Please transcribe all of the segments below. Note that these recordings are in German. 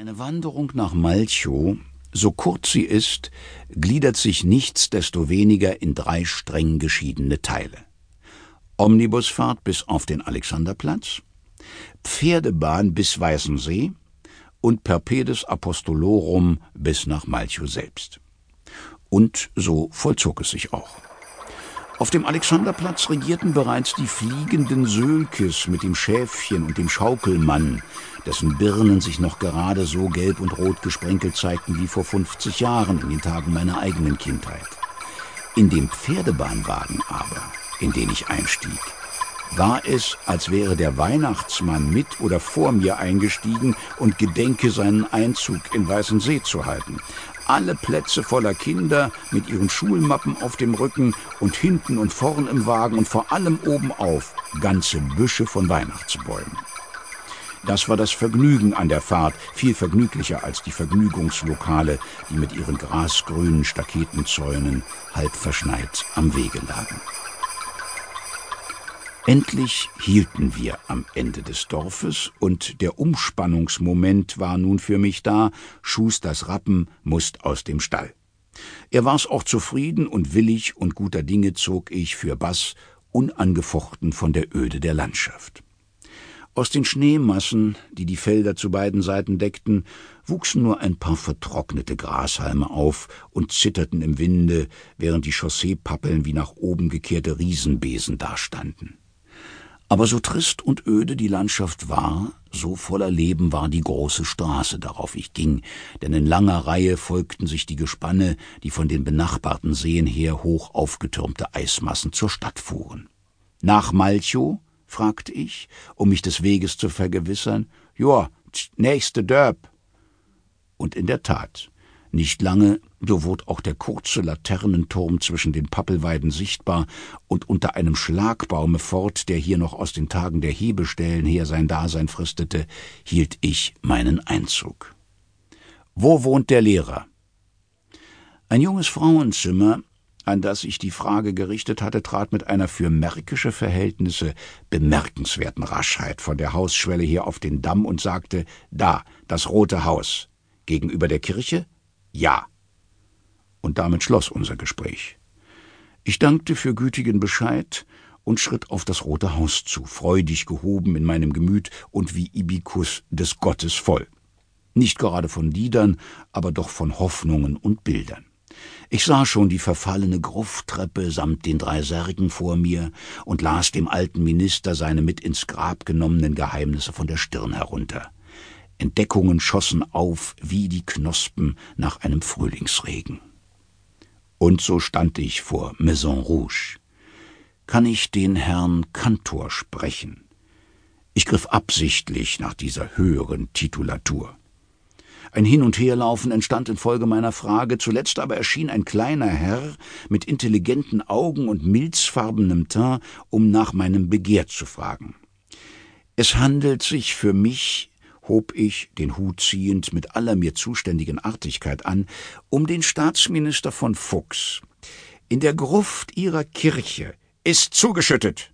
Eine Wanderung nach Malchow, so kurz sie ist, gliedert sich nichtsdestoweniger in drei streng geschiedene Teile. Omnibusfahrt bis auf den Alexanderplatz, Pferdebahn bis Weißensee und Perpedes Apostolorum bis nach Malchow selbst. Und so vollzog es sich auch. Auf dem Alexanderplatz regierten bereits die fliegenden Sölkes mit dem Schäfchen und dem Schaukelmann, dessen Birnen sich noch gerade so gelb und rot gesprenkelt zeigten wie vor 50 Jahren in den Tagen meiner eigenen Kindheit. In dem Pferdebahnwagen aber, in den ich einstieg, war es, als wäre der Weihnachtsmann mit oder vor mir eingestiegen und gedenke seinen Einzug in Weißensee zu halten alle Plätze voller Kinder mit ihren Schulmappen auf dem Rücken und hinten und vorn im Wagen und vor allem oben auf ganze Büsche von Weihnachtsbäumen. Das war das Vergnügen an der Fahrt, viel vergnüglicher als die Vergnügungslokale, die mit ihren grasgrünen Staketenzäunen halb verschneit am Wege lagen. Endlich hielten wir am Ende des Dorfes, und der Umspannungsmoment war nun für mich da, Schusters Rappen musst aus dem Stall. Er war's auch zufrieden und willig und guter Dinge zog ich für Bass unangefochten von der Öde der Landschaft. Aus den Schneemassen, die die Felder zu beiden Seiten deckten, wuchsen nur ein paar vertrocknete Grashalme auf und zitterten im Winde, während die Chausseepappeln wie nach oben gekehrte Riesenbesen dastanden. Aber so trist und öde die Landschaft war, so voller Leben war die große Straße, darauf ich ging, denn in langer Reihe folgten sich die Gespanne, die von den benachbarten Seen her hoch aufgetürmte Eismassen zur Stadt fuhren. Nach Malchow? fragte ich, um mich des Weges zu vergewissern. Joa, nächste Dörp. Und in der Tat, nicht lange, so wurde auch der kurze Laternenturm zwischen den Pappelweiden sichtbar, und unter einem Schlagbaume fort, der hier noch aus den Tagen der Hebestellen her sein Dasein fristete, hielt ich meinen Einzug. Wo wohnt der Lehrer? Ein junges Frauenzimmer, an das ich die Frage gerichtet hatte, trat mit einer für märkische Verhältnisse bemerkenswerten Raschheit von der Hausschwelle her auf den Damm und sagte Da, das rote Haus. Gegenüber der Kirche? Ja. Und damit schloss unser Gespräch. Ich dankte für gütigen Bescheid und schritt auf das rote Haus zu, freudig gehoben in meinem Gemüt und wie Ibikus des Gottes voll. Nicht gerade von Liedern, aber doch von Hoffnungen und Bildern. Ich sah schon die verfallene Grufttreppe samt den drei Särgen vor mir und las dem alten Minister seine mit ins Grab genommenen Geheimnisse von der Stirn herunter. Entdeckungen schossen auf wie die Knospen nach einem Frühlingsregen. Und so stand ich vor Maison Rouge. Kann ich den Herrn Kantor sprechen? Ich griff absichtlich nach dieser höheren Titulatur. Ein Hin- und Herlaufen entstand infolge meiner Frage, zuletzt aber erschien ein kleiner Herr mit intelligenten Augen und milzfarbenem Teint, um nach meinem Begehr zu fragen. Es handelt sich für mich hob ich, den Hut ziehend, mit aller mir zuständigen Artigkeit an, um den Staatsminister von Fuchs. In der Gruft ihrer Kirche ist zugeschüttet.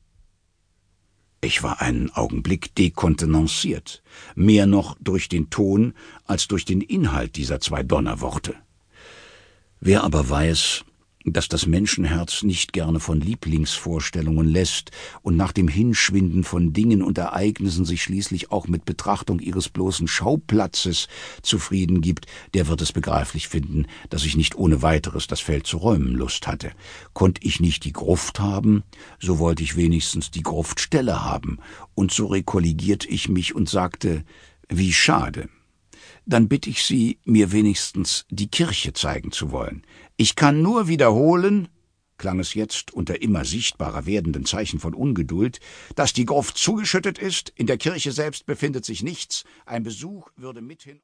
Ich war einen Augenblick dekontenanciert, mehr noch durch den Ton als durch den Inhalt dieser zwei Donnerworte. Wer aber weiß, dass das Menschenherz nicht gerne von Lieblingsvorstellungen lässt und nach dem Hinschwinden von Dingen und Ereignissen sich schließlich auch mit Betrachtung ihres bloßen Schauplatzes zufrieden gibt, der wird es begreiflich finden, dass ich nicht ohne weiteres das Feld zu räumen Lust hatte. Konnt ich nicht die Gruft haben, so wollte ich wenigstens die Gruftstelle haben, und so rekollegierte ich mich und sagte, wie schade. Dann bitte ich Sie, mir wenigstens die Kirche zeigen zu wollen. Ich kann nur wiederholen, klang es jetzt unter immer sichtbarer werdenden Zeichen von Ungeduld, dass die Gruft zugeschüttet ist, in der Kirche selbst befindet sich nichts, ein Besuch würde mithin